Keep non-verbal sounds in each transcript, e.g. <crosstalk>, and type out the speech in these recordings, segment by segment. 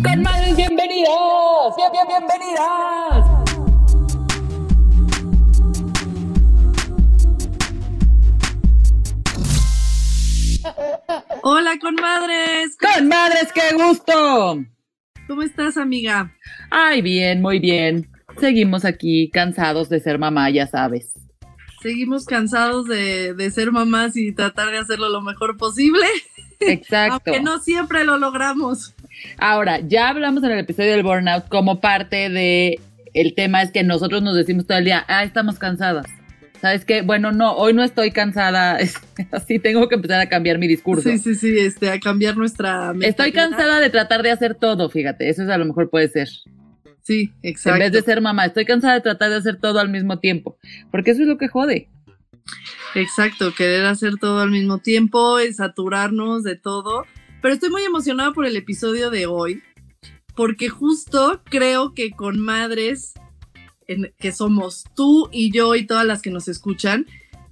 Con madres bienvenidas, bien, bien, bienvenidas. Hola, con madres. Con madres, qué gusto. ¿Cómo estás, amiga? Ay, bien, muy bien. Seguimos aquí cansados de ser mamá, ya sabes. Seguimos cansados de, de ser mamás y tratar de hacerlo lo mejor posible. Exacto. <laughs> Aunque no siempre lo logramos. Ahora, ya hablamos en el episodio del burnout como parte de el tema es que nosotros nos decimos todo el día, ah, estamos cansadas. ¿Sabes qué? Bueno, no, hoy no estoy cansada, <laughs> así tengo que empezar a cambiar mi discurso. Sí, sí, sí, este, a cambiar nuestra... Estoy cansada de tratar de hacer todo, fíjate, eso es a lo mejor puede ser. Sí, exacto. En vez de ser mamá, estoy cansada de tratar de hacer todo al mismo tiempo, porque eso es lo que jode. Exacto, querer hacer todo al mismo tiempo, saturarnos de todo. Pero estoy muy emocionada por el episodio de hoy, porque justo creo que con madres, que somos tú y yo y todas las que nos escuchan,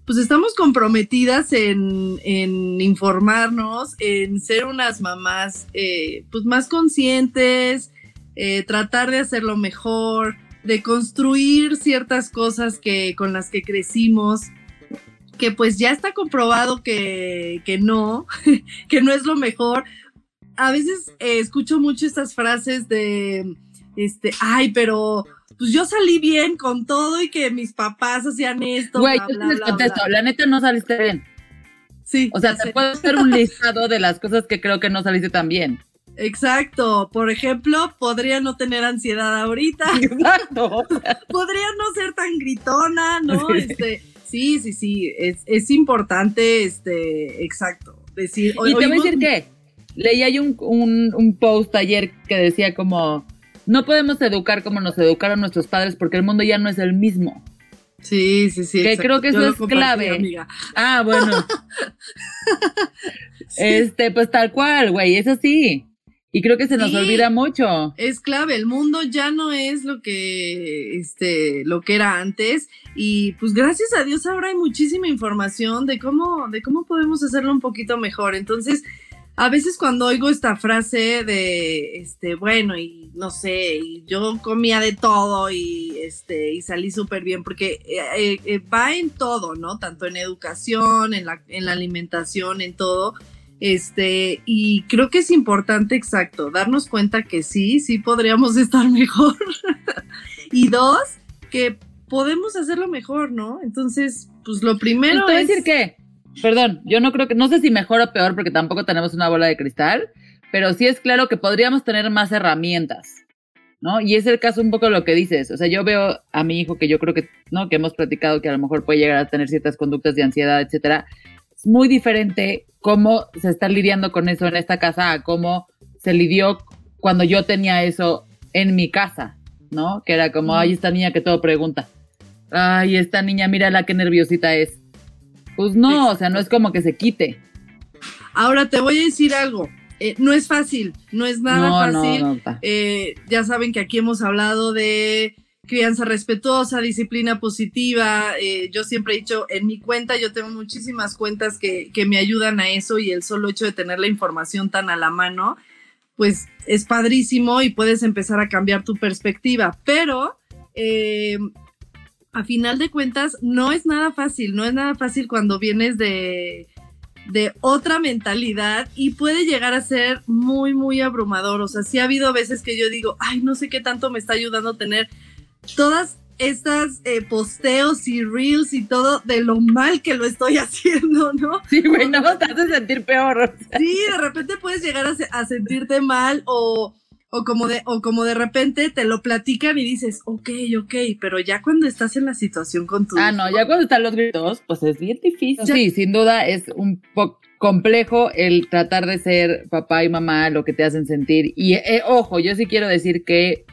pues estamos comprometidas en, en informarnos, en ser unas mamás eh, pues más conscientes, eh, tratar de hacerlo mejor, de construir ciertas cosas que, con las que crecimos que pues ya está comprobado que, que no, <laughs> que no es lo mejor. A veces eh, escucho mucho estas frases de, este, ay, pero pues yo salí bien con todo y que mis papás hacían esto. Güey, yo les contesto, la neta no saliste bien. Sí. O sea, te puedo hacer un listado de las cosas que creo que no saliste tan bien. Exacto. Por ejemplo, podría no tener ansiedad ahorita. <laughs> Exacto. <laughs> podría no ser tan gritona, ¿no? Este, Sí, sí, sí, es, es importante, este, exacto, decir... Y te voy a decir que leí ahí un, un, un, post ayer que decía como, no podemos educar como nos educaron nuestros padres porque el mundo ya no es el mismo. Sí, sí, sí. Que creo que eso es clave. Amiga. Ah, bueno. <laughs> sí. Este, pues tal cual, güey, eso sí. Y creo que se nos Sí. olvida mucho. Es clave, el mundo ya no es lo que, este, lo que era antes y pues gracias a Dios ahora hay muchísima información de cómo, de cómo podemos hacerlo un poquito mejor. Entonces, a veces cuando oigo esta frase de, este, bueno, y no sé, y yo comía de todo y, este, y salí súper bien, porque eh, eh, va en todo, ¿no? Tanto en educación, en la, en la alimentación, en todo. Este, y creo que es importante, exacto, darnos cuenta que sí, sí podríamos <laughs> estar mejor. y dos, que podemos hacerlo mejor, ¿no? Entonces, pues lo primero Te voy a es... decir que, perdón, yo no creo que, no sé si mejor o peor porque tampoco tenemos una bola de cristal, pero sí es claro que podríamos tener más herramientas, ¿no? Y es el caso un poco de lo que dices, o sea, yo veo a mi hijo que yo creo que, ¿no? Que hemos platicado que a lo mejor puede llegar a tener ciertas conductas de ansiedad, etcétera. Es muy diferente cómo se está lidiando con eso en esta casa a cómo se lidió cuando yo tenía eso en mi casa, ¿no? Que era como, ay, esta niña que todo pregunta. Ay, esta niña, mírala qué nerviosita es. Pues no, o sea, no es como que se quite. Ahora te voy a decir algo. eh, no es fácil, no es nada no, no, fácil. no, pa. Eh, ya saben que aquí hemos hablado de crianza respetuosa, disciplina positiva. eh, yo siempre he dicho, en mi cuenta, yo tengo muchísimas cuentas que, que me ayudan a eso y el solo hecho de tener la información tan a la mano, pues es padrísimo y puedes empezar a cambiar tu perspectiva. Pero eh, a final de cuentas, no es nada fácil, no es nada fácil cuando vienes de, de otra mentalidad y puede llegar a ser muy, muy abrumador. O sea, sí ha habido veces que yo digo, ay, no sé qué tanto me está ayudando tener todas estas eh, posteos y reels y todo de lo mal que lo estoy <laughs> haciendo, ¿no? Sí, güey, no te hace sentir peor. o sea. Sí, de repente puedes llegar a, se- a sentirte mal o, o como de, o como de repente te lo platican y dices, ok, ok, pero ya cuando estás en la situación con tu Ah, no, ya cuando están los gritos, pues es bien difícil. Sí, sin duda es un poco complejo el tratar de ser papá y mamá, lo que te hacen sentir. Y eh, ojo, yo sí quiero decir que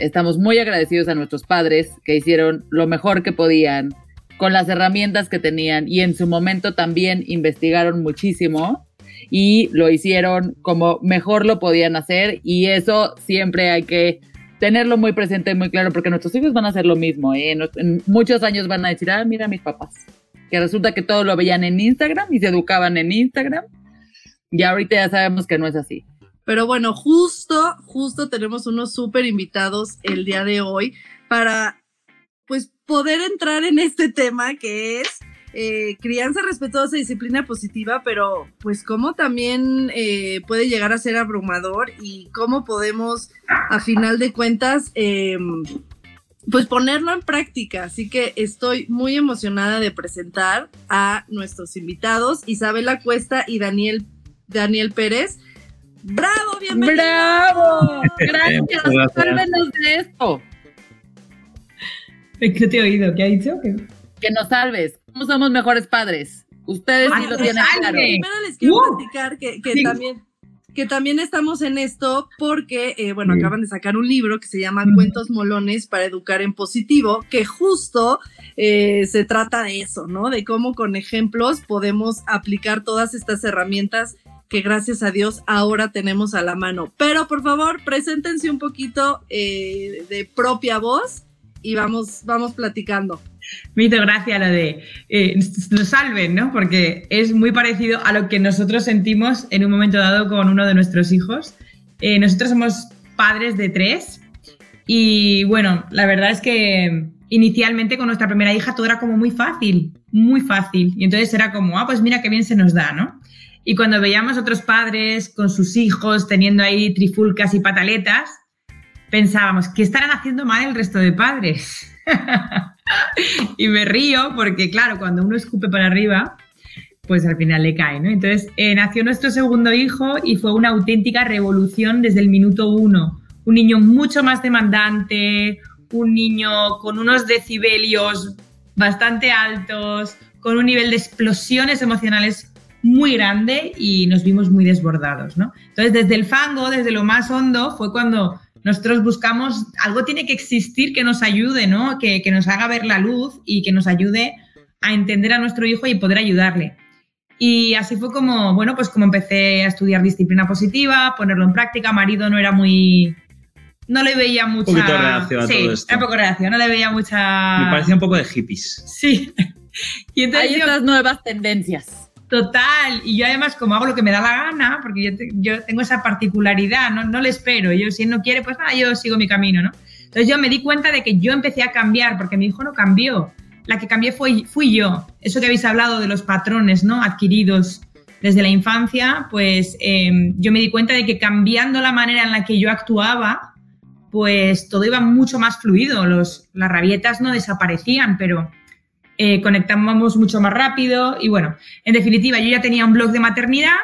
estamos muy agradecidos a nuestros padres que hicieron lo mejor que podían con las herramientas que tenían y en su momento también investigaron muchísimo y lo hicieron como mejor lo podían hacer y eso siempre hay que tenerlo muy presente y muy claro porque nuestros hijos van a hacer lo mismo. ¿eh? En, muchos años van a decir, ah, mira mis papás, que resulta que todo lo veían en Instagram y se educaban en Instagram y ahorita ya sabemos que no es así. Pero bueno, justo, justo tenemos unos súper invitados el día de hoy para pues poder entrar en este tema que es eh, crianza respetuosa, disciplina positiva, pero pues cómo también eh, puede llegar a ser abrumador y cómo podemos a final de cuentas em, pues ponerlo en práctica. Así que estoy muy emocionada de presentar a nuestros invitados, Isabela Cuesta y Daniel, Daniel Pérez. ¡Bravo! ¡Bienvenido! ¡Bravo! Gracias, sálvenos de esto. Es que te he oído, ¿qué ha dicho? Que nos salves. ¿Cómo somos mejores padres? Ustedes sí lo tienen claro. Primero les quiero uh, platicar que, también que también estamos en esto porque, eh, bueno, acaban de sacar un libro que se llama Cuentos Molones para Educar en Positivo, que justo eh, se trata de eso, ¿no? De cómo con ejemplos podemos aplicar todas estas herramientas que gracias a Dios ahora tenemos a la mano. Pero por favor, preséntense un poquito eh, de propia voz y vamos, vamos platicando. Me hizo gracia lo de eh, nos salven, ¿no? Porque es muy parecido a lo que nosotros sentimos en un momento dado con uno de nuestros hijos. Eh, nosotros somos padres de tres y bueno, la verdad es que inicialmente con nuestra primera hija todo era como muy fácil, muy fácil. Y entonces era como, ah, pues mira qué bien se nos da, ¿no? Y cuando veíamos otros padres con sus hijos teniendo ahí trifulcas y pataletas, pensábamos, ¿qué estarán haciendo mal el resto de padres? <laughs> y me río porque, claro, cuando uno escupe para arriba, pues al final le cae, ¿no? Entonces, eh, nació nuestro segundo hijo y fue una auténtica revolución desde el minuto uno. Un niño mucho más demandante, un niño con unos decibelios bastante altos, con un nivel de explosiones emocionales muy grande y nos vimos muy desbordados, ¿no? Entonces, desde el fango, desde lo más hondo, fue cuando nosotros buscamos, algo tiene que existir que nos ayude, ¿no? Que, nos haga ver la luz y que nos ayude a entender a nuestro hijo y poder ayudarle. Y así fue como, bueno, pues como empecé a estudiar disciplina positiva, ponerlo en práctica. Marido no era muy, no le veía mucha. Un poquito de reacción a sí, todo esto. Era poco reacción, no le veía mucha. Me parecía un poco de hippies. Sí. <laughs> Y entonces Hay estas nuevas tendencias. Total, y yo además como hago lo que me da la gana, porque yo, tengo esa particularidad, ¿no? no le espero, yo si él no quiere, pues nada, yo sigo mi camino, ¿no? Entonces yo me di cuenta de que yo empecé a cambiar, porque mi hijo no cambió, la que cambié fue, fui yo. Eso que habéis hablado de los patrones, ¿no? Adquiridos desde la infancia, pues em, yo me di cuenta de que cambiando la manera en la que yo actuaba, pues todo iba mucho más fluido, los, las rabietas no desaparecían, pero eh, conectábamos mucho más rápido y bueno, en definitiva, yo ya tenía un blog de maternidad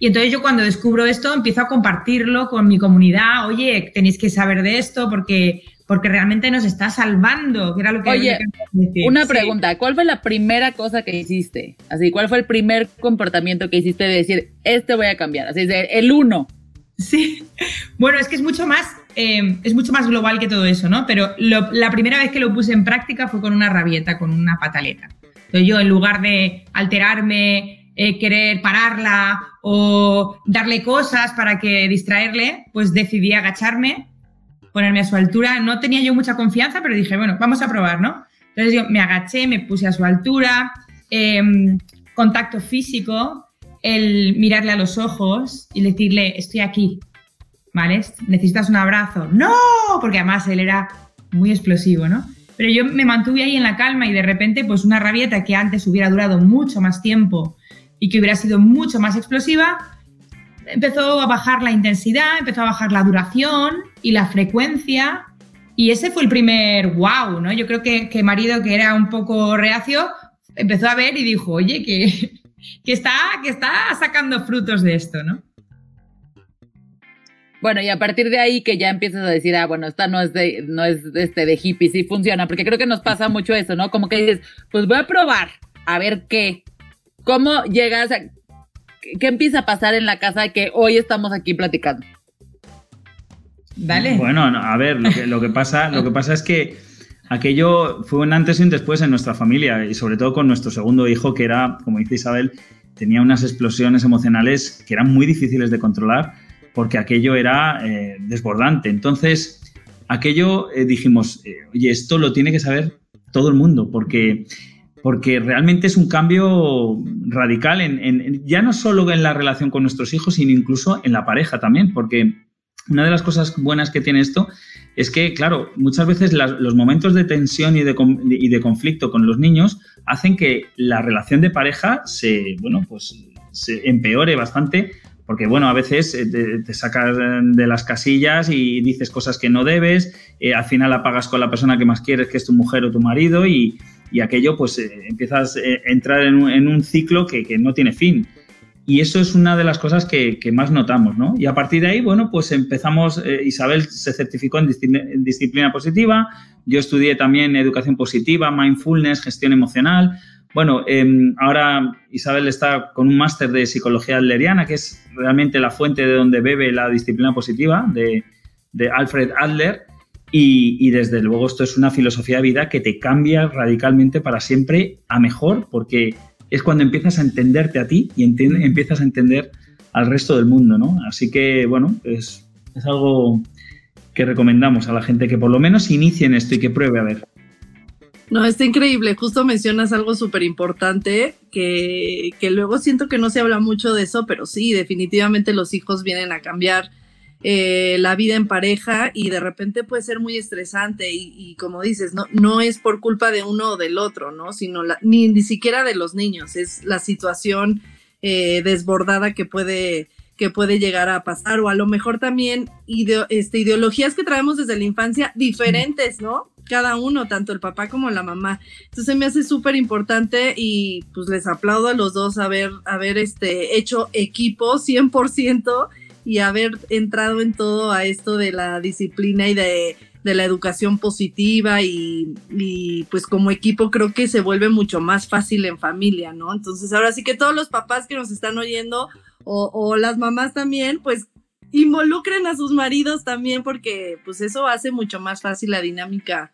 y entonces yo cuando descubro esto empiezo a compartirlo con mi comunidad, oye, tenéis que saber de esto porque porque realmente nos está salvando, que era lo que Oye, una pregunta, ¿cuál fue la primera cosa que hiciste? Así, ¿cuál fue el primer comportamiento que hiciste de decir, este voy a cambiar? Así, el uno. Sí, <laughs> bueno, es que es mucho más, eh, es mucho más global que todo eso, ¿no? Pero la primera vez que lo puse en práctica fue con una rabieta, con una pataleta. Entonces yo, en lugar de alterarme, eh, querer pararla o darle cosas para que distraerle, pues decidí agacharme, ponerme a su altura. No tenía yo mucha confianza, pero dije, bueno, vamos a probar, ¿no? Entonces yo me agaché, me puse a su altura, em, contacto físico, el mirarle a los ojos y decirle, estoy aquí, ¿vale? ¿Necesitas un abrazo? No, porque además él era muy explosivo, ¿no? Pero yo me mantuve ahí en la calma y de repente, pues una rabieta que antes hubiera durado mucho más tiempo y que hubiera sido mucho más explosiva, empezó a bajar la intensidad, empezó a bajar la duración y la frecuencia. Y ese fue el primer wow, ¿no? Yo creo que, que marido, que era un poco reacio, empezó a ver y dijo, oye, que, que está, que está sacando frutos de esto, ¿no? Bueno, y a partir de ahí que ya empiezas a decir, ah, bueno, esta no es de, no es de, este, de hippie, sí funciona, porque creo que nos pasa mucho eso, ¿no? Como que dices, pues voy a probar, a ver qué. ¿Cómo llegas a, qué empieza a pasar en la casa que hoy estamos aquí platicando? Dale. Bueno, no, a ver, lo que, lo que pasa, lo que pasa es que aquello fue un antes y un después en nuestra familia y sobre todo con nuestro segundo hijo que era, como dice Isabel, tenía unas explosiones emocionales que eran muy difíciles de controlar porque aquello era eh, desbordante. Entonces, aquello eh, dijimos, eh, oye, esto lo tiene que saber todo el mundo, porque, porque realmente es un cambio radical, en, ya no solo en la relación con nuestros hijos, sino incluso en la pareja también, porque una de las cosas buenas que tiene esto es que, claro, muchas veces los momentos de tensión y de, y de, conflicto con los niños hacen que la relación de pareja se, bueno, pues se empeore bastante porque, bueno, a veces eh, te, sacas de las casillas y dices cosas que no debes, eh, al final apagas con la persona que más quieres, que es tu mujer o tu marido, y, aquello, pues eh, empiezas a entrar en un, ciclo que, no tiene fin. Y eso es una de las cosas que, más notamos, ¿no? Y a partir de ahí, bueno, pues empezamos, Isabel se certificó en, en disciplina positiva, yo estudié también educación positiva, mindfulness, gestión emocional, bueno, em, ahora Isabel está con un máster de psicología adleriana, que es realmente la fuente de donde bebe la disciplina positiva de, Alfred Adler. Y, desde luego esto es una filosofía de vida que te cambia radicalmente para siempre a mejor, porque es cuando empiezas a entenderte a ti y empiezas a entender al resto del mundo, ¿no? Así que, bueno, es, es algo que recomendamos a la gente que por lo menos inicie en esto y que pruebe a ver. No, está increíble. Justo mencionas algo súper importante que, que, luego siento que no se habla mucho de eso, pero sí, definitivamente los hijos vienen a cambiar eh, la vida en pareja y de repente puede ser muy estresante y, como dices, no, no es por culpa de uno o del otro, ¿no? Sino ni, ni siquiera de los niños, es la situación eh, desbordada que puede que puede llegar a pasar o a lo mejor también este, ideologías que traemos desde la infancia diferentes, ¿no? Cada uno, tanto el papá como la mamá. Entonces me hace súper importante y pues les aplaudo a los dos haber, haber este, hecho equipo 100% y haber entrado en todo a esto de la disciplina y de, de la educación positiva y, pues como equipo creo que se vuelve mucho más fácil en familia, ¿no? Entonces ahora sí que todos los papás que nos están oyendo o, o las mamás también, pues involucren a sus maridos también porque pues eso hace mucho más fácil la dinámica,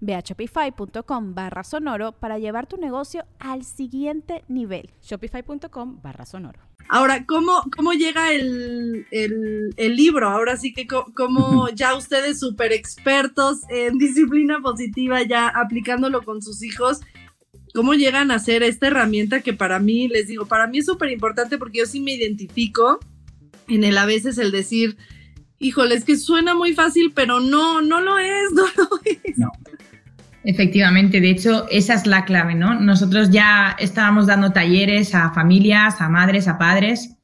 Ve a shopify.com barra sonoro para llevar tu negocio al siguiente nivel. Shopify.com barra sonoro. Ahora, ¿cómo, cómo llega el, libro? Ahora sí que como <laughs> ya ustedes súper expertos en disciplina positiva, ya aplicándolo con sus hijos, ¿cómo llegan a hacer esta herramienta que para mí, les digo, para mí es súper importante porque yo sí me identifico en el a veces el decir, híjole, es que suena muy fácil, pero no, no lo es, <laughs> no lo es. Efectivamente, de hecho, esa es la clave, ¿no? Nosotros ya estábamos dando talleres a familias, a madres, a padres,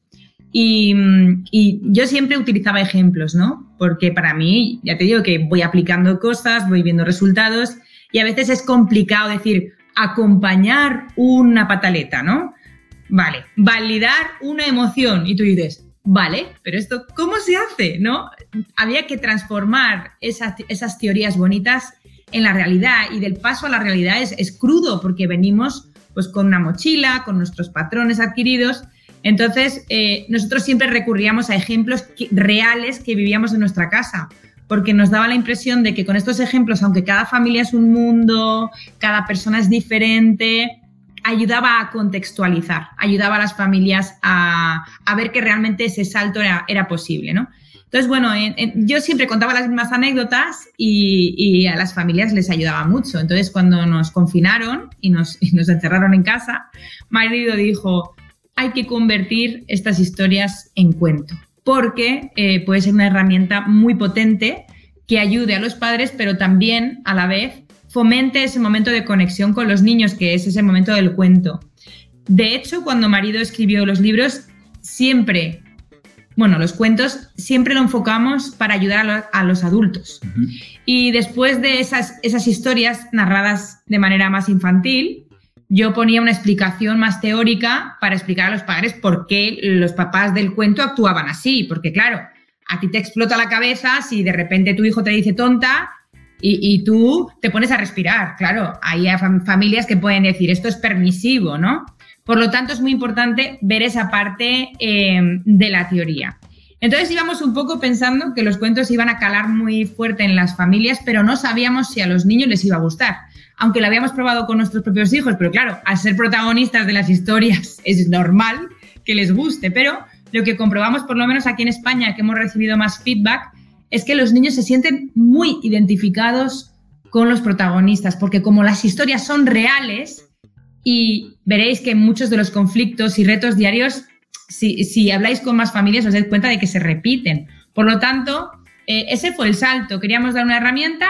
y, y, yo siempre utilizaba ejemplos, ¿no? Porque para mí, ya te digo que voy aplicando cosas, voy viendo resultados, y a veces es complicado decir, acompañar una pataleta, ¿no? Vale, validar una emoción, y tú dices, Vale, pero esto, ¿cómo se hace? ¿No? Había que transformar esas, esas teorías bonitas en la realidad y del paso a la realidad es, es, crudo porque venimos pues con una mochila, con nuestros patrones adquiridos. Entonces, eh, nosotros siempre recurríamos a ejemplos reales que vivíamos en nuestra casa. porque nos daba la impresión de que con estos ejemplos, aunque cada familia es un mundo, cada persona es diferente, ayudaba a contextualizar, ayudaba a las familias a, ver que realmente ese salto era, era posible, ¿no? Entonces, bueno, yo siempre contaba las mismas anécdotas y, a las familias les ayudaba mucho. Entonces, cuando nos confinaron y nos, <laughs> nos encerraron en casa, marido dijo, hay que convertir estas historias en cuento porque eh, puede ser una herramienta muy potente que ayude a los padres, pero también a la vez fomente ese momento de conexión con los niños, que es ese momento del cuento. De hecho, cuando marido escribió los libros, siempre, bueno, los cuentos, siempre lo enfocamos para ayudar a, los adultos. Y después de esas, esas historias narradas de manera más infantil, yo ponía una explicación más teórica para explicar a los padres por qué los papás del cuento actuaban así. Porque claro, a ti te explota la cabeza si de repente tu hijo te dice tonta y, tú te pones a respirar. Claro, hay familias que pueden decir esto es permisivo, ¿no? Por lo tanto, es muy importante ver esa parte em, de la teoría. Entonces íbamos un poco pensando que los cuentos iban a calar muy fuerte en las familias, pero no sabíamos si a los niños les iba a gustar aunque lo habíamos probado con nuestros propios hijos, pero claro, al ser protagonistas de las historias <laughs> es normal que les guste, pero lo que comprobamos, por lo menos aquí en España, que hemos recibido más feedback, es que los niños se sienten muy identificados con los protagonistas, porque como las historias son reales, y veréis que muchos de los conflictos y retos diarios, si, habláis con más familias, os dais cuenta de que se repiten. Por lo tanto, eh, ese fue el salto. Queríamos dar una herramienta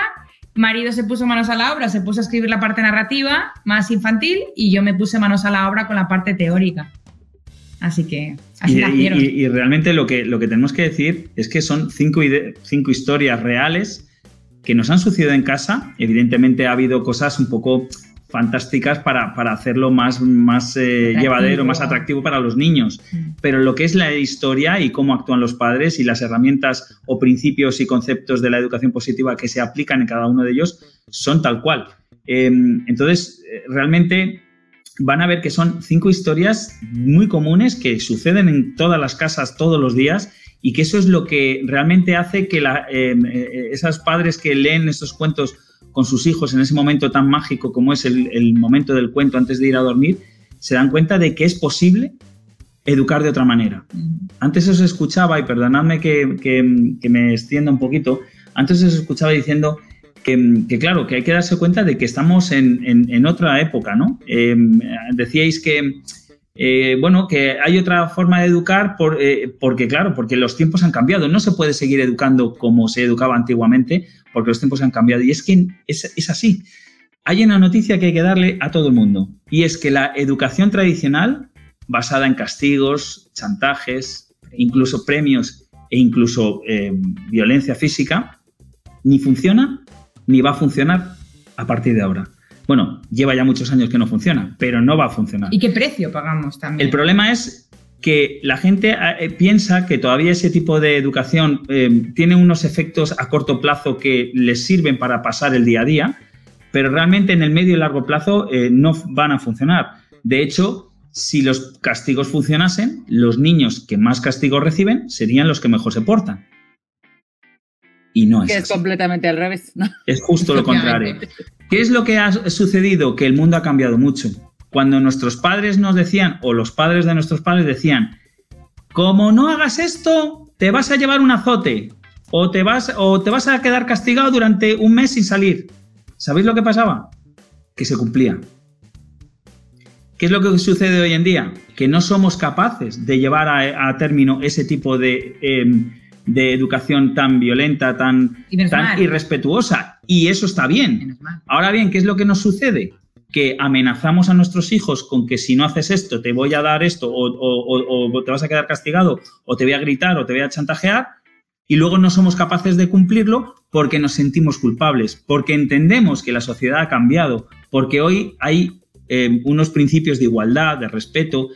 marido se puso manos a la obra, se puso a escribir la parte narrativa más infantil y yo me puse manos a la obra con la parte teórica. Así que así y, nacieron. Y, realmente lo que, lo que tenemos que decir es que son cinco, cinco historias reales que nos han sucedido en casa. Evidentemente ha habido cosas un poco fantásticas para, hacerlo más, más eh, llevadero, más atractivo para los niños. Mm. Pero lo que es la historia y cómo actúan los padres y las herramientas o principios y conceptos de la educación positiva que se aplican en cada uno de ellos son tal cual. Em, entonces, eh, realmente van a ver que son cinco historias muy comunes que suceden en todas las casas todos los días y que eso es lo que realmente hace que la, em, eh, esos padres que leen estos cuentos con sus hijos en ese momento tan mágico como es el, momento del cuento antes de ir a dormir, se dan cuenta de que es posible educar de otra manera. Antes os escuchaba, y perdonadme que, me extienda un poquito, antes os escuchaba diciendo que, claro, que hay que darse cuenta de que estamos en, otra época, ¿no? Eh, decíais que, eh, bueno, que hay otra forma de educar eh, porque, claro, porque los tiempos han cambiado. No se puede seguir educando como se educaba antiguamente porque los tiempos han cambiado. Y es que es, así. Hay una noticia que hay que darle a todo el mundo y es que la educación tradicional, basada en castigos, chantajes, incluso premios e incluso violencia física, ni funciona ni va a funcionar a partir de ahora. Bueno, lleva ya muchos años que no funciona, pero no va a funcionar. ¿Y qué precio pagamos también? El problema es que la gente eh, piensa que todavía ese tipo de educación eh, tiene unos efectos a corto plazo que les sirven para pasar el día a día, pero realmente en el medio y largo plazo eh, no van a funcionar. De hecho, si los castigos funcionasen, los niños que más castigos reciben serían los que mejor se portan. Y no es. Que es completamente al revés. Es justo lo contrario. ¿Qué es lo que ha sucedido? Que el mundo ha cambiado mucho cuando nuestros padres nos decían, o los padres de nuestros padres decían, como no hagas esto, te vas a llevar un azote, o te vas, o te vas a quedar castigado durante un mes sin salir. ¿Sabéis lo que pasaba? Que se cumplía. ¿Qué es lo que sucede hoy en día? Que no somos capaces de llevar a, término ese tipo de, em, de, educación tan violenta, tan, tan irrespetuosa. Y eso está bien. Ahora bien, ¿qué es lo que nos sucede? que amenazamos a nuestros hijos con que si no haces esto te voy a dar esto o, te vas a quedar castigado o te voy a gritar o te voy a chantajear y luego no somos capaces de cumplirlo porque nos sentimos culpables, porque entendemos que la sociedad ha cambiado, porque hoy hay eh, unos principios de igualdad, de respeto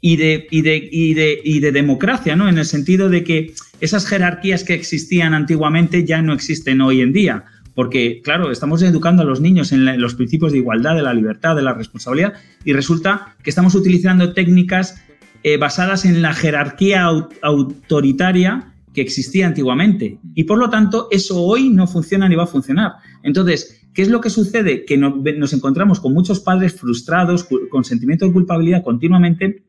y de, y de, y de, y de democracia, ¿no? En el sentido de que esas jerarquías que existían antiguamente ya no existen hoy en día porque, claro, estamos educando a los niños en, los principios de igualdad, de la libertad, de la responsabilidad, y resulta que estamos utilizando técnicas eh, basadas en la jerarquía autoritaria que existía antiguamente. Y por lo tanto, eso hoy no funciona ni va a funcionar. Entonces, ¿qué es lo que sucede? Que nos encontramos con muchos padres frustrados, con sentimiento de culpabilidad continuamente,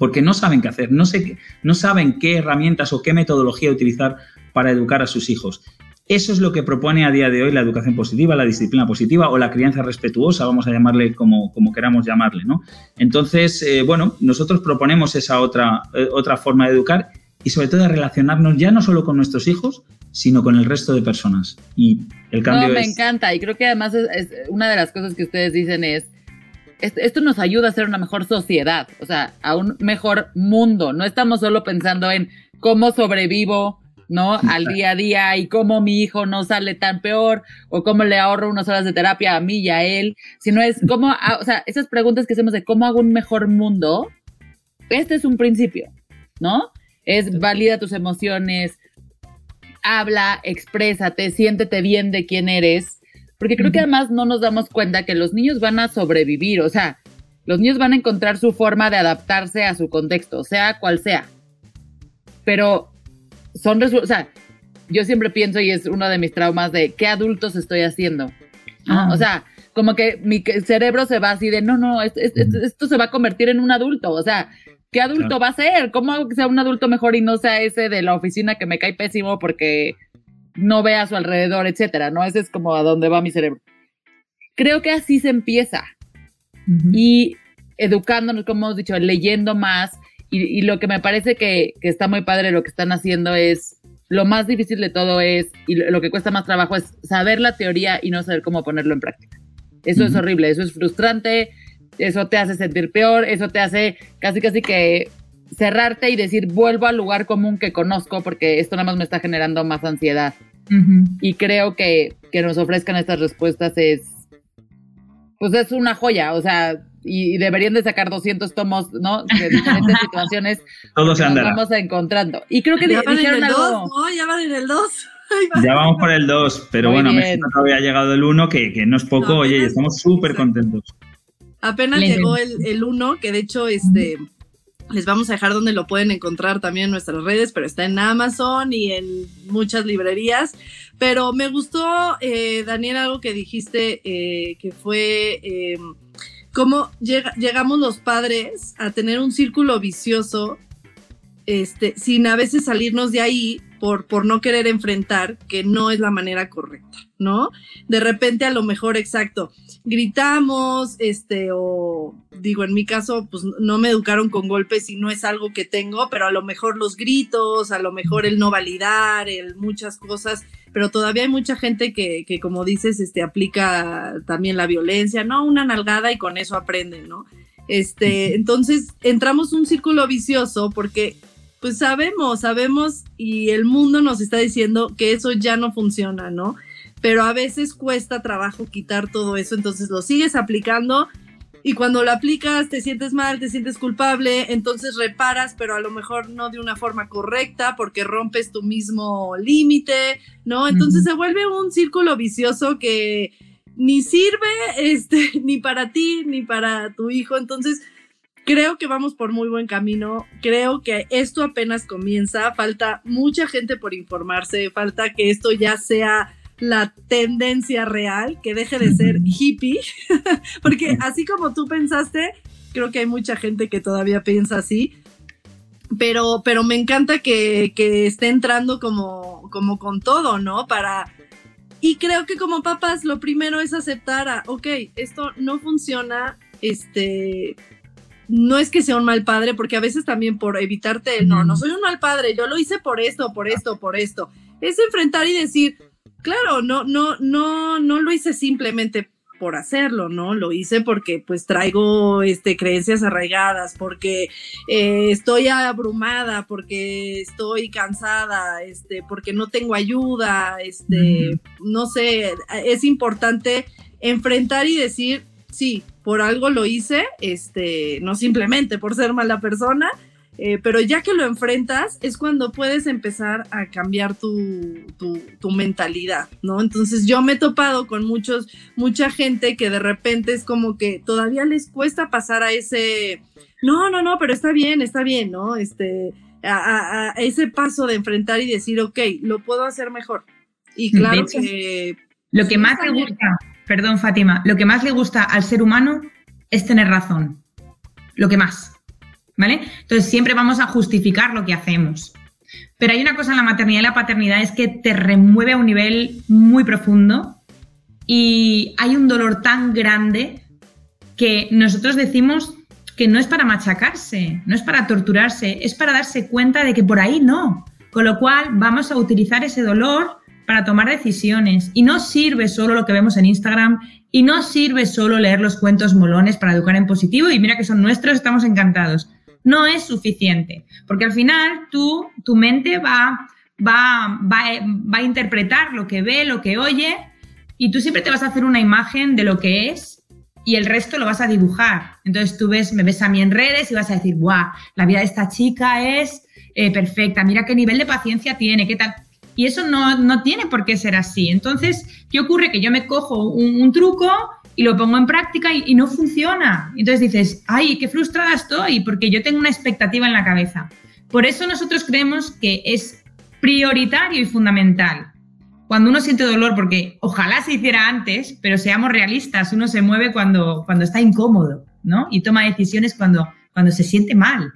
porque no saben qué hacer, no, sé, no saben qué herramientas o qué metodología utilizar para educar a sus hijos. Eso es lo que propone a día de hoy la educación positiva, la disciplina positiva o la crianza respetuosa, vamos a llamarle como, como queramos llamarle, ¿no? Entonces, eh, bueno, nosotros proponemos esa otra, eh, otra forma de educar y sobre todo de relacionarnos ya no solo con nuestros hijos, sino con el resto de personas. Y el cambio no, me encanta y creo que además es, una de las cosas que ustedes dicen es esto nos ayuda a ser una mejor sociedad, o sea, a un mejor mundo. No estamos solo pensando en cómo sobrevivo ¿no? Al día a día y cómo mi hijo no sale tan peor o cómo le ahorro unas horas de terapia a mí y a él, sino es cómo, o sea, esas preguntas que hacemos de cómo hago un mejor mundo, este es un principio, ¿no? Es valida tus emociones, habla, exprésate, siéntete bien de quién eres, porque creo que además no nos damos cuenta que los niños van a sobrevivir, o sea, los niños van a encontrar su forma de adaptarse a su contexto, sea cual sea. Pero son, o sea, yo siempre pienso y es uno de mis traumas de qué adultos estoy haciendo. Ah. O sea, como que mi cerebro se va así de, no, no, esto, se va a convertir en un adulto. O sea, ¿qué adulto va a ser? ¿Cómo hago que sea un adulto mejor y no sea ese de la oficina que me cae pésimo porque no ve a su alrededor, etcétera? ¿No? Ese es como a dónde va mi cerebro. Creo que así se empieza. Y educándonos, como hemos dicho, leyendo más, y, lo que me parece que, está muy padre lo que están haciendo es, lo más difícil de todo es, y lo, que cuesta más trabajo es saber la teoría y no saber cómo ponerlo en práctica. Eso es horrible, eso es frustrante, eso te hace sentir peor, eso te hace casi casi que cerrarte y decir vuelvo al lugar común que conozco porque esto nada más me está generando más ansiedad. Y creo que que nos ofrezcan estas respuestas es, pues es una joya, o sea, y, deberían de sacar 200 tomos, ¿no? De diferentes <laughs> situaciones. Todo se andará. vamos encontrando. Y creo que ya van en el 2, ¿no? Ya van en el 2. Ya vamos por el 2, pero bueno, bueno, México todavía ha llegado el 1, que, que no es poco, oye, y estamos súper contentos. Apenas llegó el 1, que de hecho, este, les vamos a dejar donde lo pueden encontrar también en nuestras redes, pero está en Amazon y en muchas librerías. Pero me gustó, eh, Daniel, algo que dijiste, eh, que fue... Eh, cómo llegamos los padres a tener un círculo vicioso, este, sin a veces salirnos de ahí por, por no querer enfrentar, que no es la manera correcta, ¿no? De repente a lo mejor, exacto, gritamos, este, o digo, en mi caso, pues no me educaron con golpes y no es algo que tengo, pero a lo mejor los gritos, a lo mejor el no validar, el muchas cosas, pero todavía hay mucha gente que, que como dices, este, aplica también la violencia, ¿no? Una nalgada y con eso aprenden, ¿no? Este, entonces entramos un círculo vicioso porque pues sabemos, sabemos y el mundo nos está diciendo que eso ya no funciona, ¿no? pero a veces cuesta trabajo quitar todo eso, entonces lo sigues aplicando y cuando lo aplicas te sientes mal, te sientes culpable, entonces reparas, pero a lo mejor no de una forma correcta porque rompes tu mismo límite, ¿no? Entonces se vuelve un círculo vicioso que ni sirve <laughs> este ni para ti ni para tu hijo, entonces creo que vamos por muy buen camino. Creo que esto apenas comienza. Falta mucha gente por informarse. Falta que esto ya sea la tendencia real, que deje de ser hippie, <laughs> porque así como tú pensaste, creo que hay mucha gente que todavía piensa así, pero, pero me encanta que, que esté entrando como, como con todo, ¿no? Para... Y creo que como papás lo primero es aceptar a, ok, esto no funciona, este, no es que sea un mal padre, porque a veces también por evitarte, no, no soy un mal padre, yo lo hice por esto, por esto, por esto. Es enfrentar y decir, claro, no, no, no, no lo hice simplemente por hacerlo, ¿no? Lo hice porque pues traigo este, creencias arraigadas, porque eh, estoy abrumada, porque estoy cansada, este, porque no tengo ayuda, este, no sé, es importante enfrentar y decir, sí, por algo lo hice, este, no simplemente por ser mala persona, eh, pero ya que lo enfrentas es cuando puedes empezar a cambiar tu, tu, mentalidad, ¿no? Entonces yo me he topado con muchos, mucha gente que de repente es como que todavía les cuesta pasar a ese, no, no, no, pero está bien, está bien, ¿no? Este, a, ese paso de enfrentar y decir, ok, lo puedo hacer mejor. Y claro que... Lo que más le gusta, perdón Fátima, lo que más le gusta al ser humano es tener razón. Lo que más. ¿Vale? Entonces siempre vamos a justificar lo que hacemos. Pero hay una cosa en la maternidad y la paternidad es que te remueve a un nivel muy profundo y hay un dolor tan grande que nosotros decimos que no es para machacarse, no es para torturarse, es para darse cuenta de que por ahí no. Con lo cual vamos a utilizar ese dolor para tomar decisiones. Y no sirve solo lo que vemos en Instagram y no sirve solo leer los cuentos molones para educar en positivo y mira que son nuestros, estamos encantados. No es suficiente, porque al final tú, tu mente va, va, va, va a interpretar lo que ve, lo que oye y tú siempre te vas a hacer una imagen de lo que es y el resto lo vas a dibujar. Entonces tú ves, me ves a mí en redes y vas a decir, guau, la vida de esta chica es eh, perfecta, mira qué nivel de paciencia tiene, qué tal. Y eso no, tiene por qué ser así. Entonces, ¿qué ocurre? Que yo me cojo un, truco y lo pongo en práctica y, y, no funciona. Entonces dices, ay, qué frustrada estoy porque yo tengo una expectativa en la cabeza. Por eso nosotros creemos que es prioritario y fundamental cuando uno siente dolor, porque ojalá se hiciera antes, pero seamos realistas, uno se mueve cuando, cuando está incómodo, ¿no? Y toma decisiones cuando, cuando se siente mal.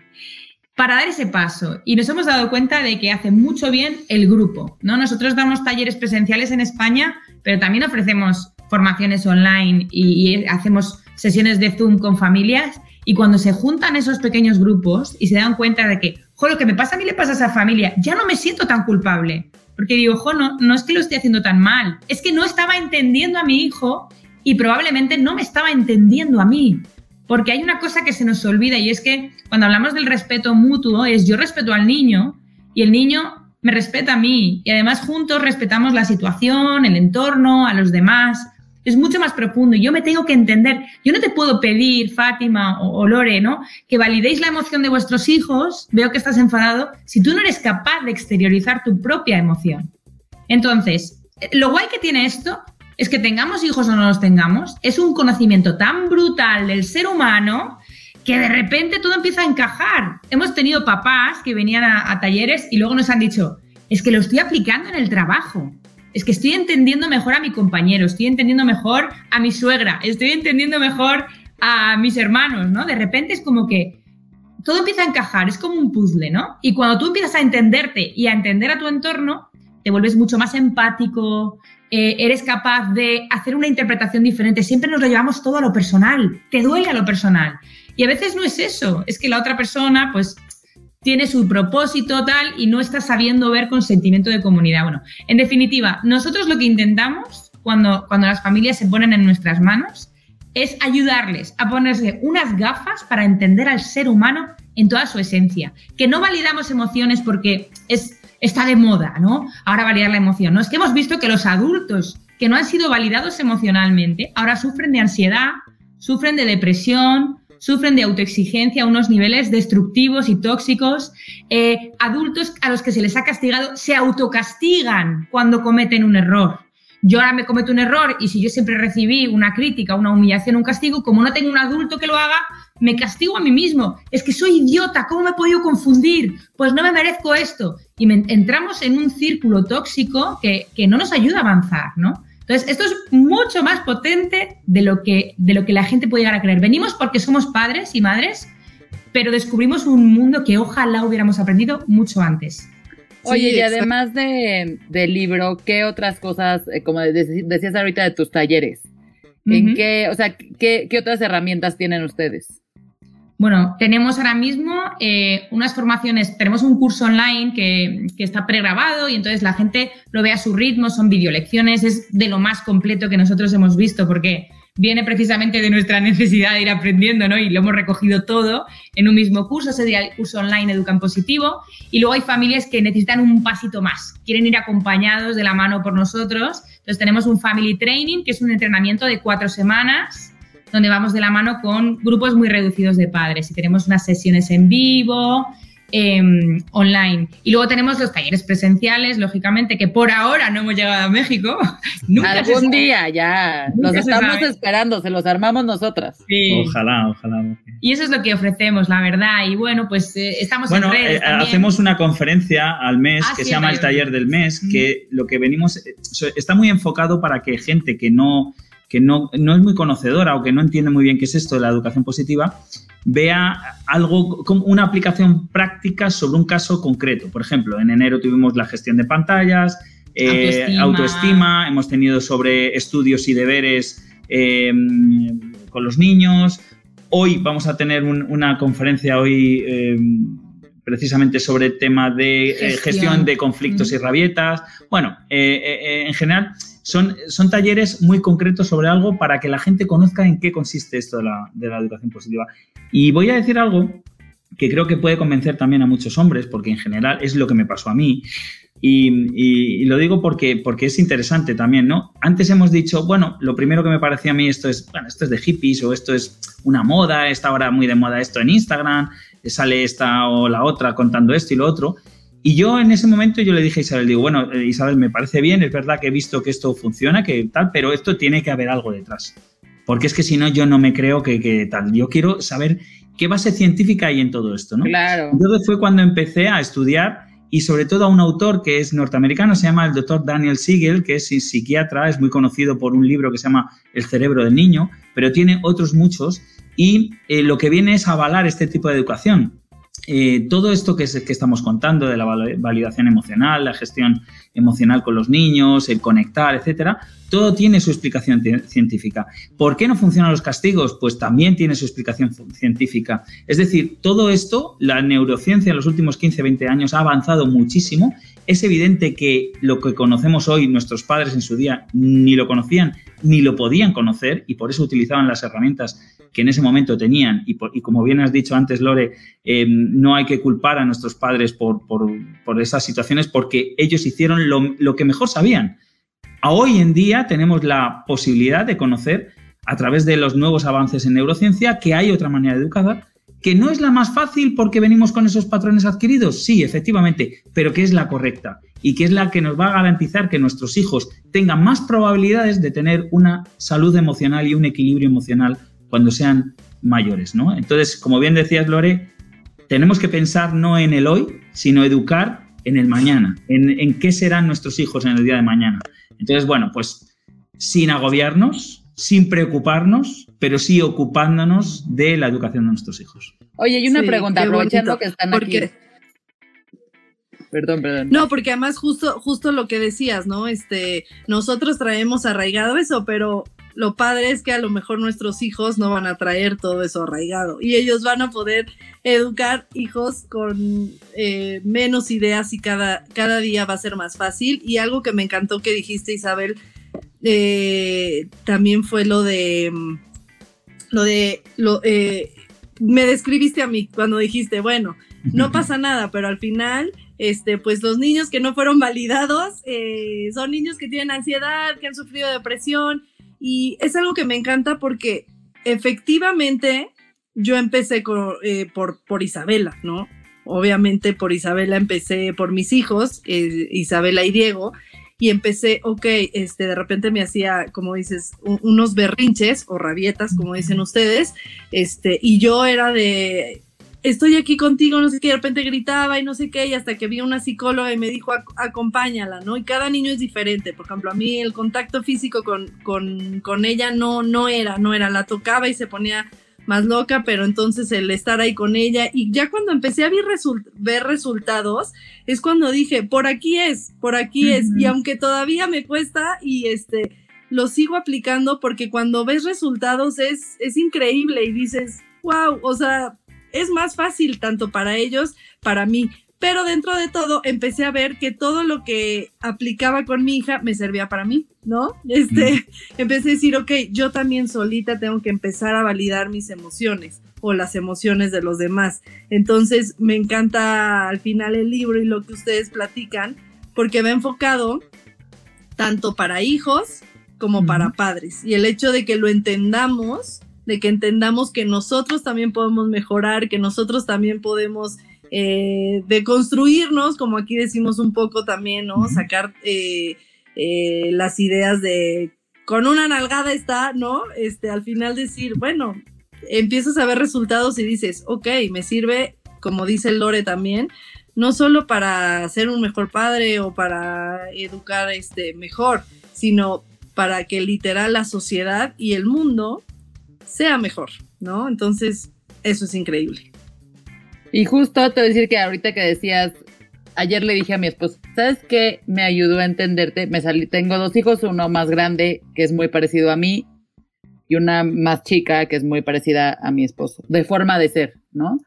Para dar ese paso, y nos hemos dado cuenta de que hace mucho bien el grupo, ¿no? Nosotros damos talleres presenciales en España, pero también ofrecemos formaciones online y, hacemos sesiones de Zoom con familias. Y cuando se juntan esos pequeños grupos y se dan cuenta de que, jo, lo que me pasa a mí le pasa a esa familia, ya no me siento tan culpable porque digo, ojo, no, no es que lo esté haciendo tan mal, es que no estaba entendiendo a mi hijo y probablemente no me estaba entendiendo a mí. Porque hay una cosa que se nos olvida y es que cuando hablamos del respeto mutuo es yo respeto al niño y el niño me respeta a mí y además juntos respetamos la situación, el entorno, a los demás es mucho más profundo. Yo me tengo que entender. Yo no te puedo pedir, Fátima o, Lore, ¿no? Que validéis la emoción de vuestros hijos. Veo que estás enfadado. Si tú no eres capaz de exteriorizar tu propia emoción. Entonces, lo guay que tiene esto es que tengamos hijos o no los tengamos, es un conocimiento tan brutal del ser humano que de repente todo empieza a encajar. Hemos tenido papás que venían a talleres y luego nos han dicho, es que lo estoy aplicando en el trabajo es que estoy entendiendo mejor a mi compañero, estoy entendiendo mejor a mi suegra, estoy entendiendo mejor a mis hermanos, ¿no? De repente es como que todo empieza a encajar, es como un puzzle, ¿no? Y cuando tú empiezas a entenderte y a entender a tu entorno, te vuelves mucho más empático, eh, eres capaz de hacer una interpretación diferente. Siempre nos lo llevamos todo a lo personal, te duele a lo personal. Y a veces no es eso, es que la otra persona, pues, tiene su propósito tal y no está sabiendo ver con sentimiento de comunidad. Bueno, en definitiva, nosotros lo que intentamos cuando, cuando las familias se ponen en nuestras manos es ayudarles a ponerse unas gafas para entender al ser humano en toda su esencia. Que no validamos emociones porque es, está de moda, ¿no? Ahora validar la emoción. No, es que hemos visto que los adultos que no han sido validados emocionalmente ahora sufren de ansiedad, sufren de depresión, sufren de autoexigencia a unos niveles destructivos y tóxicos. Eh, adultos a los que se les ha castigado se autocastigan cuando cometen un error. Yo ahora me cometo un error y si yo siempre recibí una crítica, una humillación, un castigo, como no tengo un adulto que lo haga, me castigo a mí mismo. Es que soy idiota, ¿cómo me he podido confundir? Pues no me merezco esto. Y entramos en un círculo tóxico que, que no nos ayuda a avanzar, ¿no? Entonces, esto es mucho más potente de lo que, de lo que la gente puede llegar a creer. Venimos porque somos padres y madres, pero descubrimos un mundo que ojalá hubiéramos aprendido mucho antes. Oye, y además de, del libro, ¿qué otras cosas, eh, como decías ahorita de tus talleres? ¿En qué, o sea, qué, qué otras herramientas tienen ustedes? Bueno, tenemos ahora mismo eh, unas formaciones, tenemos un curso online que, que, está pregrabado y entonces la gente lo ve a su ritmo, son videolecciones, es de lo más completo que nosotros hemos visto porque viene precisamente de nuestra <laughs> necesidad de ir aprendiendo, ¿no? Y lo hemos recogido todo en un mismo curso, sería el curso online Educan Positivo. Y luego hay familias que necesitan un pasito más, quieren ir acompañados de la mano por nosotros. Entonces tenemos un Family Training, que es un entrenamiento de cuatro semanas donde vamos de la mano con grupos muy reducidos de padres y tenemos unas sesiones en vivo em, online. Y luego tenemos los talleres presenciales, lógicamente, que por ahora no hemos llegado a México. <laughs> Nunca Algún día ya. los estamos esperando, se los armamos nosotras. Ojalá, ojalá. Y eso es lo que ofrecemos, la verdad. Y bueno, pues eh, estamos en redes. Eh, hacemos una conferencia al mes ah, que se llama el taller del mes, que lo que venimos eh, está muy enfocado para que gente que no que no, no, es muy conocedora o que no entiende muy bien qué es esto de la educación positiva, vea algo como una aplicación práctica sobre un caso concreto. Por ejemplo, en enero tuvimos la gestión de pantallas, eh, autoestima. hemos tenido sobre estudios y deberes em, con los niños. Hoy vamos a tener una conferencia hoy em, precisamente sobre el tema de eh, gestión. de conflictos y rabietas. Bueno, eh, en general son, son talleres muy concretos sobre algo para que la gente conozca en qué consiste esto de la, de la educación positiva. Y voy a decir algo que creo que puede convencer también a muchos hombres, porque en general es lo que me pasó a mí. Y, lo digo porque, porque es interesante también, ¿no? Antes hemos dicho, bueno, lo primero que me parecía a mí esto es, bueno, esto es de hippies o esto es una moda, está ahora muy de moda esto en Instagram, sale esta o la otra contando esto y lo otro. Y yo en ese momento yo le dije a Isabel, digo, bueno, eh, Isabel, me parece bien, es verdad que he visto que esto funciona, que tal, pero esto tiene que haber algo detrás. Porque es que si no, yo no me creo que, tal. Yo quiero saber qué base científica hay en todo esto, ¿no? Claro. Entonces fue cuando empecé a estudiar y sobre todo a un autor que es norteamericano, se llama el doctor Daniel Siegel, que es psiquiatra, es muy conocido por un libro que se llama El cerebro del niño, pero tiene otros muchos y eh, lo que viene es avalar este tipo de educación. Eh, todo esto que, que, estamos contando de la validación emocional, la gestión emocional con los niños, el conectar, etcétera, todo tiene su explicación científica. ¿Por qué no funcionan los castigos? Pues también tiene su explicación científica. Es decir, todo esto, la neurociencia en los últimos 15, 20 años ha avanzado muchísimo. Es evidente que lo que conocemos hoy, nuestros padres en su día ni lo conocían ni lo podían conocer y por eso utilizaban las herramientas que en ese momento tenían. Y, como bien has dicho antes, Lore, eh, no hay que culpar a nuestros padres por, esas situaciones porque ellos hicieron lo, que mejor sabían. hoy en día tenemos la posibilidad de conocer a través de los nuevos avances en neurociencia que hay otra manera de educar que no es la más fácil porque venimos con esos patrones adquiridos, sí, efectivamente, pero que es la correcta y que es la que nos va a garantizar que nuestros hijos tengan más probabilidades de tener una salud emocional y un equilibrio emocional cuando sean mayores, ¿no? Entonces, como bien decías, Lore, tenemos que pensar no en el hoy, sino educar en el mañana, en, qué serán nuestros hijos en el día de mañana. Entonces, bueno, pues sin agobiarnos, sin preocuparnos, pero sí ocupándonos de la educación de nuestros hijos. Oye, y una pregunta, aprovechando que están aquí. Perdón, perdón. No, porque además justo, justo lo que decías, ¿no? Este, nosotros traemos arraigado eso, pero lo padre es que a lo mejor nuestros hijos no van a traer todo eso arraigado y ellos van a poder educar hijos con eh, menos ideas y cada, cada día va a ser más fácil. Y algo que me encantó que dijiste, Isabel, eh, también fue lo de, lo de, lo, eh, me describiste a mí cuando dijiste, bueno, no pasa nada, pero al final este, pues los niños que no fueron validados son niños que tienen ansiedad, que han sufrido depresión y es algo que me encanta porque efectivamente yo empecé eh, por, por Isabela, ¿no? Obviamente por Isabela empecé por mis hijos, eh, Isabela y Diego, y empecé, ok, este, de repente me hacía, como dices, unos berrinches o rabietas, como dicen ustedes, este, y yo era de, estoy aquí contigo, no sé qué, de repente gritaba y no sé qué, y hasta que vi una psicóloga y me dijo, acompáñala, ¿no? Y cada niño es diferente, por ejemplo, a mí el contacto físico con, con, con ella no, no era, no era, la tocaba y se ponía más loca, pero entonces el estar ahí con ella y ya cuando empecé a ver, ver resultados es cuando dije, por aquí es, por aquí es, y aunque todavía me cuesta y este, lo sigo aplicando porque cuando ves resultados es, es increíble y dices, wow, o sea, es más fácil tanto para ellos, para mí. Pero dentro de todo empecé a ver que todo lo que aplicaba con mi hija me servía para mí, ¿no? Este, empecé a decir, ok, yo también solita tengo que empezar a validar mis emociones o las emociones de los demás. Entonces me encanta al final el libro y lo que ustedes platican, porque va enfocado tanto para hijos como para padres. Y el hecho de que lo entendamos de que entendamos que nosotros también podemos mejorar, que nosotros también podemos eh, de construirnos, como aquí decimos un poco también, ¿no? Sacar eh, eh, las ideas de con una nalgada está, ¿no? Este, al final decir, bueno, empiezas a ver resultados y dices, ok, me sirve, como dice Lore también, no solo para ser un mejor padre o para educar este, mejor, sino para que literal la sociedad y el mundo sea mejor, ¿no? Entonces, eso es increíble. Y justo te voy a decir que ahorita que decías, ayer le dije a mi esposo, ¿sabes qué me ayudó a entenderte? Me salí, tengo dos hijos, uno más grande que es muy parecido a mí y una más chica que es muy parecida a mi esposo, de forma de ser, ¿no?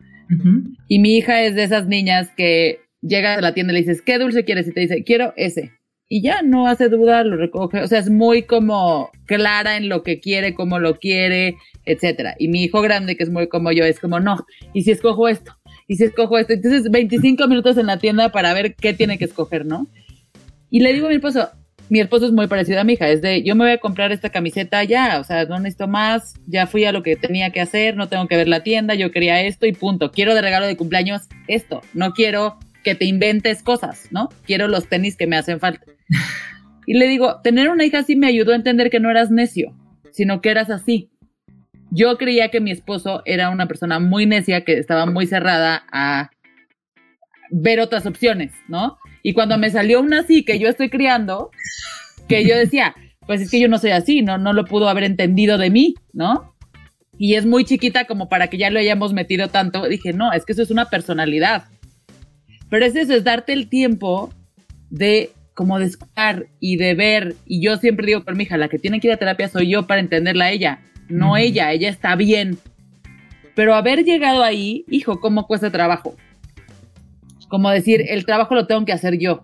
Y mi hija es de esas niñas que llega a la tienda y le dices, ¿qué dulce quieres? Y te dice, quiero ese. Y ya no hace duda, lo recoge. O sea, es muy como clara en lo que quiere, cómo lo quiere, etcétera. Y mi hijo grande, que es muy como yo, es como, no, ¿y si escojo esto? ¿Y si escojo esto? Entonces, 25 minutos en la tienda para ver qué tiene que escoger, ¿no? Y le digo a mi esposo, mi esposo es muy parecido a mi hija, es de, yo me voy a comprar esta camiseta ya, o sea, no necesito más, ya fui a lo que tenía que hacer, no tengo que ver la tienda, yo quería esto y punto. Quiero de regalo de cumpleaños esto, no quiero que te inventes cosas, ¿no? Quiero los tenis que me hacen falta. <laughs> Y le digo, tener una hija así me ayudó a entender que no eras necio, sino que eras así. Yo creía que mi esposo era una persona muy necia, que estaba muy cerrada a ver otras opciones, ¿no? Y cuando me salió una así que yo estoy criando, que yo decía, pues es que yo no soy así, no, no lo pudo haber entendido de mí, ¿no? Y es muy chiquita como para que ya lo hayamos metido tanto. Dije, no, es que eso es una personalidad. Pero es eso, es darte el tiempo de como de escuchar y de ver. Y yo siempre digo con mi hija, la que tiene que ir a terapia soy yo para entenderla a ella, no ella, ella está bien. Pero haber llegado ahí, hijo, ¿cómo cuesta trabajo? Como decir, el trabajo lo tengo que hacer yo.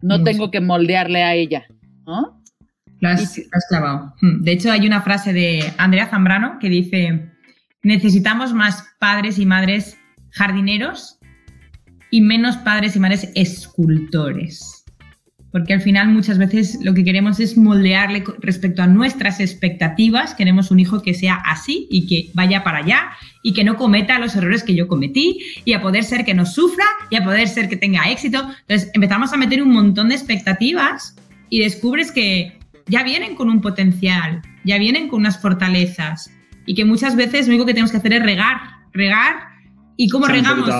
No tengo que moldearle a ella, ¿no? Lo has, clavado. Hmm. De hecho, hay una frase de Andrea Zambrano que dice, necesitamos más padres y madres jardineros y menos padres y madres escultores porque al final muchas veces lo que queremos es moldearle respecto a nuestras expectativas, queremos un hijo que sea así y que vaya para allá y que no cometa los errores que yo cometí y a poder ser que no sufra y a poder ser que tenga éxito. Entonces empezamos a meter un montón de expectativas y descubres que ya vienen con un potencial, ya vienen con unas fortalezas y que muchas veces lo único que tenemos que hacer es regar, regar. Y cómo regamos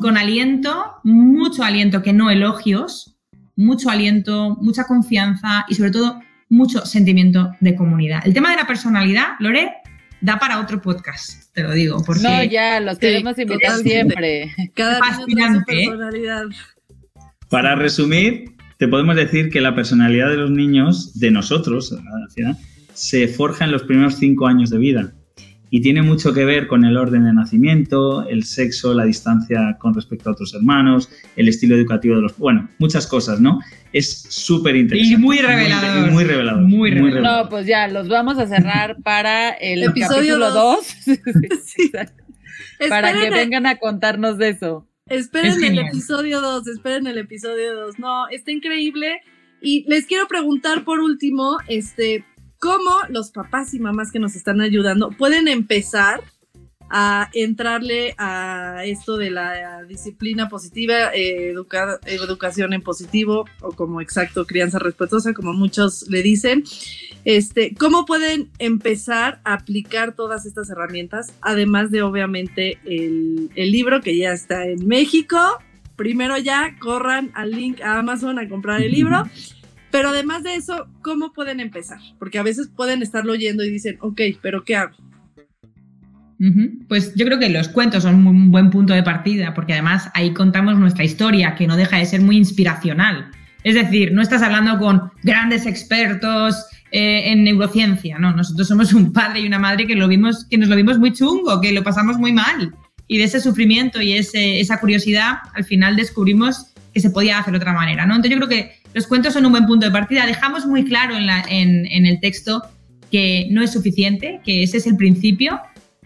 con aliento, mucho aliento que no elogios mucho aliento, mucha confianza y sobre todo mucho sentimiento de comunidad. El tema de la personalidad, Lore, da para otro podcast, te lo digo. Porque no, ya, los queremos invitar siempre. Cada fascinante. ¿eh? personalidad. Para resumir, te podemos decir que la personalidad de los niños, de nosotros, se forja en los primeros cinco años de vida y tiene mucho que ver con el orden de nacimiento, el sexo, la distancia con respecto a otros hermanos, el estilo educativo de los... Bueno, muchas cosas, ¿no? Es súper interesante. Y muy revelador. Muy, revelador. Muy revelador. No, pues ya, los vamos a cerrar para el <laughs> Episodio capítulo 2. <laughs> <laughs> Para que vengan a contarnos de eso. Esperen el episodio 2, esperen el episodio 2. No, está increíble. Y les quiero preguntar por último, este, cómo los papás y mamás que nos están ayudando pueden empezar a entrarle a esto de la disciplina positiva, eh, educación en positivo o como exacto crianza respetuosa, como muchos le dicen. Este, ¿Cómo pueden empezar a aplicar todas estas herramientas? Además de obviamente el, el libro que ya está en México. Primero ya corran al link a Amazon a comprar el libro. Pero además de eso, ¿cómo pueden empezar? Porque a veces pueden estarlo oyendo y dicen, ok, pero ¿qué hago? Pues yo creo que los cuentos son un buen punto de partida, porque además ahí contamos nuestra historia, que no deja de ser muy inspiracional. Es decir, no estás hablando con grandes expertos eh, en neurociencia, no, nosotros somos un padre y una madre que, lo vimos, que nos lo vimos muy chungo, que lo pasamos muy mal. Y de ese sufrimiento y ese, esa curiosidad, al final descubrimos que se podía hacer de otra manera, ¿no? Entonces yo creo que los cuentos son un buen punto de partida. Dejamos muy claro en, el texto que no es suficiente, que ese es el principio,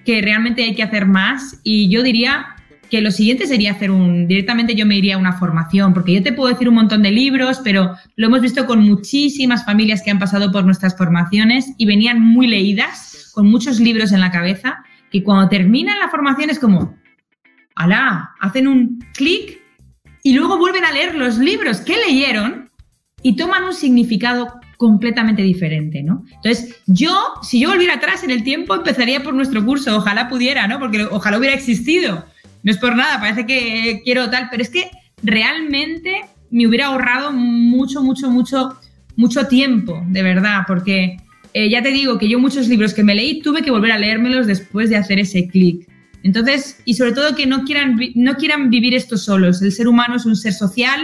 que realmente hay que hacer más. Y yo diría que lo siguiente sería hacer un, directamente yo me iría a una formación, porque yo te puedo decir un montón de libros, pero lo hemos visto con muchísimas familias que han pasado por nuestras formaciones y venían muy leídas, con muchos libros en la cabeza, que cuando terminan la formación es como, alá, hacen un clic y luego vuelven a leer los libros que leyeron y toman un significado completamente diferente, ¿no? Entonces, yo, si yo volviera atrás en el tiempo, empezaría por nuestro curso, ojalá pudiera, ¿no? Porque ojalá hubiera existido. No es por nada, parece que quiero tal, pero es que realmente me hubiera ahorrado mucho, mucho, mucho, mucho tiempo, de verdad, porque eh, ya te digo que yo muchos libros que me leí tuve que volver a leérmelos después de hacer ese clic. Entonces, y sobre todo que no quieran, no quieran vivir esto solos. El ser humano es un ser social,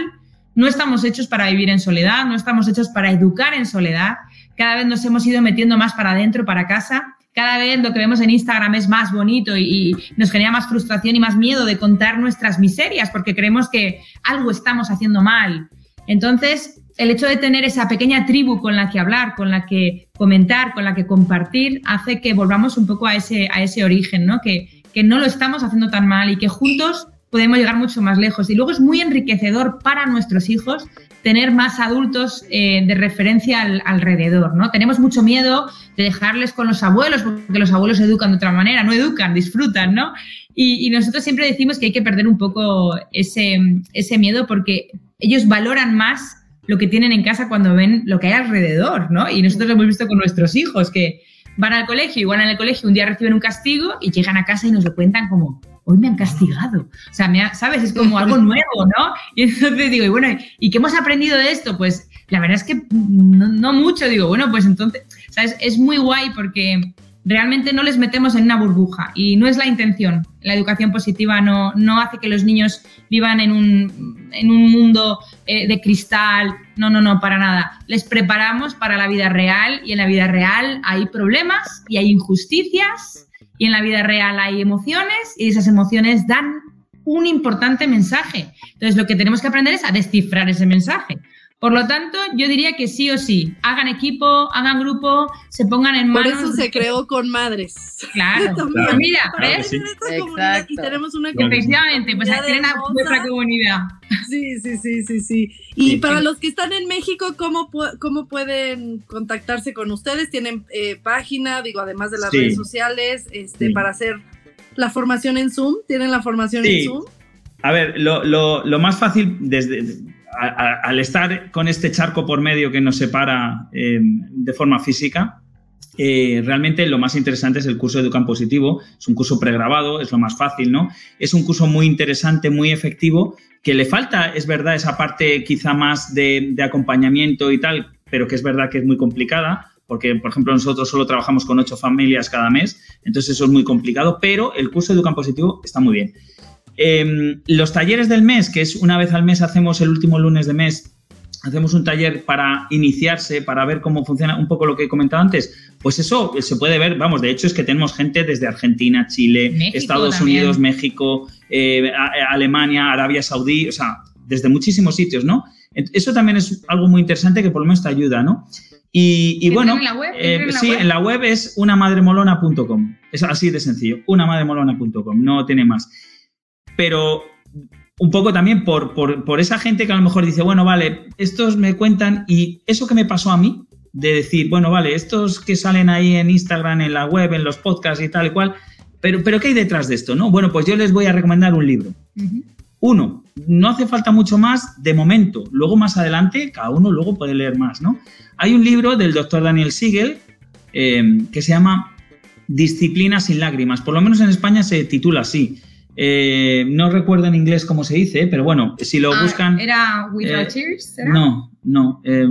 no estamos hechos para vivir en soledad, no estamos hechos para educar en soledad. Cada vez nos hemos ido metiendo más para adentro, para casa. Cada vez lo que vemos en Instagram es más bonito y, y, nos genera más frustración y más miedo de contar nuestras miserias porque creemos que algo estamos haciendo mal. Entonces, el hecho de tener esa pequeña tribu con la que hablar, con la que comentar, con la que compartir, hace que volvamos un poco a ese, a ese origen, ¿no? Que, que no lo estamos haciendo tan mal y que juntos podemos llegar mucho más lejos. Y luego es muy enriquecedor para nuestros hijos tener más adultos eh, de referencia al, alrededor, ¿no? Tenemos mucho miedo de dejarles con los abuelos, porque los abuelos educan de otra manera, no educan, disfrutan, ¿no? Y, y nosotros siempre decimos que hay que perder un poco ese, ese miedo porque ellos valoran más lo que tienen en casa cuando ven lo que hay alrededor, ¿no? Y nosotros lo hemos visto con nuestros hijos, que van al colegio, igual en el colegio un día reciben un castigo y llegan a casa y nos lo cuentan como, hoy me han castigado. O sea, me ha, ¿sabes? Es como algo <laughs> nuevo, ¿no? Y entonces digo, y bueno, ¿y qué hemos aprendido de esto? Pues la verdad es que no, no mucho. Digo, bueno, pues entonces, ¿sabes? Es muy guay porque realmente no les metemos en una burbuja y no es la intención. La educación positiva no, no hace que los niños vivan en un, en un mundo eh, de cristal, no, no, no, para nada. Les preparamos para la vida real y en la vida real hay problemas y hay injusticias y en la vida real hay emociones y esas emociones dan un importante mensaje. Entonces lo que tenemos que aprender es a descifrar ese mensaje. Por lo tanto, yo diría que sí o sí, hagan equipo, hagan grupo, se pongan en manos. Por eso se creó con madres. Claro. <laughs> claro. Mira, claro ¿ves? sí. Y tenemos una Efectivamente, pues tienen nuestra comunidad. Sí, sí, sí, sí, sí. Y sí, para sí. los que están en México, ¿cómo, ¿cómo pueden contactarse con ustedes? ¿Tienen eh, página, digo, además de las redes sociales, este, para hacer la formación en Zoom? ¿Tienen la formación en Zoom? A ver, lo, lo, lo más fácil desde al estar con este charco por medio que nos separa eh, de forma física, eh, realmente lo más interesante es el curso de Educan Positivo. Es un curso pregrabado, es lo más fácil, ¿no? Es un curso muy interesante, muy efectivo, que le falta, es verdad, esa parte quizá más de, de acompañamiento y tal, pero que es verdad que es muy complicada porque, por ejemplo, nosotros solo trabajamos con ocho familias cada mes, entonces eso es muy complicado, pero el curso de Educan Positivo está muy bien. Eh, los talleres del mes, que es una vez al mes hacemos el último lunes de mes, hacemos un taller para iniciarse, para ver cómo funciona un poco lo que he comentado antes, pues eso se puede ver, vamos, de hecho es que tenemos gente desde Argentina, Chile, México Estados también. Unidos, México, eh, Alemania, Arabia Saudí, o sea, desde muchísimos sitios, ¿no? Eso también es algo muy interesante que por lo menos te ayuda, ¿no? Y, y bueno, en la web? eh, en la sí, web? en la web es unamadremolona.com. Es así de sencillo, unamadremolona.com, no tiene más. Pero un poco también por, por, por, esa gente que a lo mejor dice, bueno, vale, estos me cuentan y eso que me pasó a mí, de decir, bueno, vale, estos que salen ahí en Instagram, en la web, en los podcasts y tal y cual, pero, pero ¿qué hay detrás de esto? no Bueno, pues yo les voy a recomendar un libro. Uh -huh. Uno, no hace falta mucho más de momento. Luego, más adelante, cada uno luego puede leer más, ¿no? Hay un libro del doctor Daniel Siegel eh, que se llama Disciplina sin lágrimas. Por lo menos en España se titula así. Eh, no recuerdo en inglés cómo se dice, pero bueno, si lo ah, buscan. ¿Era Without eh, Tears? ¿era? No, no. Eh,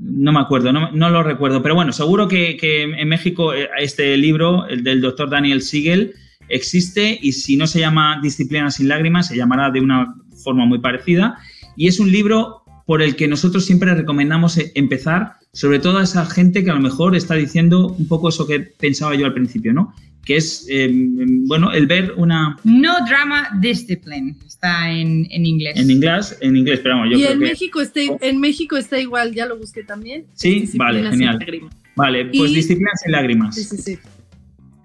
no me acuerdo, no, no, lo recuerdo. Pero bueno, seguro que, que, en México eh, este libro, el del doctor Daniel Siegel, existe y si no se llama Disciplina sin lágrimas, se llamará de una forma muy parecida. Y es un libro por el que nosotros siempre recomendamos eh, empezar, sobre todo a esa gente que a lo mejor está diciendo un poco eso que pensaba yo al principio, ¿no? Que es, eh, bueno, el ver una... No Drama Discipline, está en, en inglés. En inglés, en inglés, pero vamos, yo y creo en que... México, está, en México está igual, ya lo busqué también. Sí, vale, genial. Vale, pues Y- Disciplina sin lágrimas. Sí, sí, sí.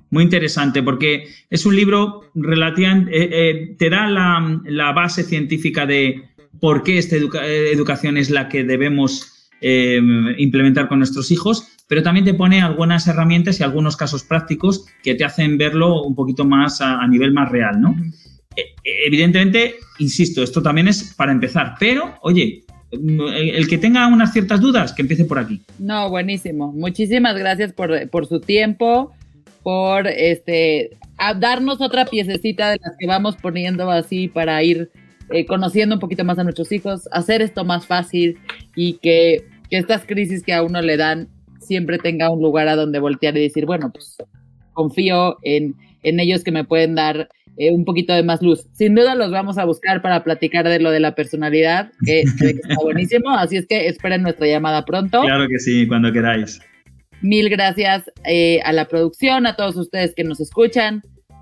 Muy interesante porque es un libro relativamente... eh, eh, te da la, la base científica de por qué esta educa- eh, educación es la que debemos eh, implementar con nuestros hijos, pero también te pone algunas herramientas y algunos casos prácticos que te hacen verlo un poquito más a, a nivel más real, ¿no? eh, evidentemente, insisto, esto también es para empezar, pero oye, el que tenga unas ciertas dudas, que empiece por aquí. No, buenísimo. Muchísimas gracias por, por su tiempo, por este darnos otra piececita de las que vamos poniendo así para ir eh, conociendo un poquito más a nuestros hijos, hacer esto más fácil y que, que estas crisis que a uno le dan siempre tenga un lugar a donde voltear y decir, bueno, pues confío en, en ellos que me pueden dar eh, un poquito de más luz. Sin duda los vamos a buscar para platicar de lo de la personalidad, que, <laughs> está buenísimo, así es que esperen nuestra llamada pronto. Claro que sí, cuando queráis. Mil gracias eh, a la producción, a todos ustedes que nos escuchan.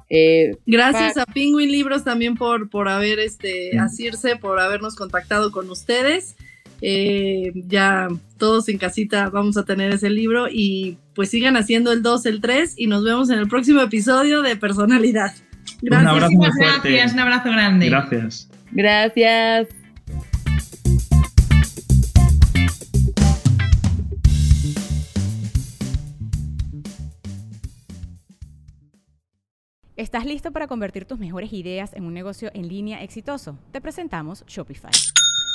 Eh, Gracias a Penguin Libros también por, por haber, este, asirse, por habernos contactado con ustedes. Eh, ya todos en casita vamos a tener ese libro y pues sigan haciendo el 2, el 3 y nos vemos en el próximo episodio de Personalidad. Gracias. Un abrazo muy fuerte. Gracias, un abrazo grande. Gracias. Gracias. ¿Estás listo para convertir tus mejores ideas en un negocio en línea exitoso? Te presentamos Shopify.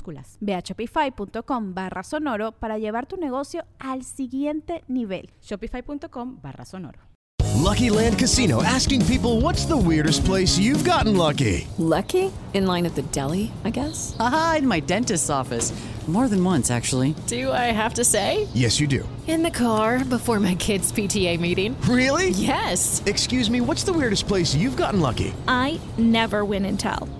minúsculas Ve a shopify.com barra sonoro para llevar tu negocio al siguiente nivel. Shopify.com barra sonoro. Lucky Land Casino asking people what's the weirdest place you've gotten lucky. Lucky? In line at the deli, I guess. Aha, in my dentist's office. More than once, actually. Do I have to say? Yes, you do. In the car before my kids' PTA meeting. Really? Yes. Excuse me, what's the weirdest place you've gotten lucky? I never win and tell.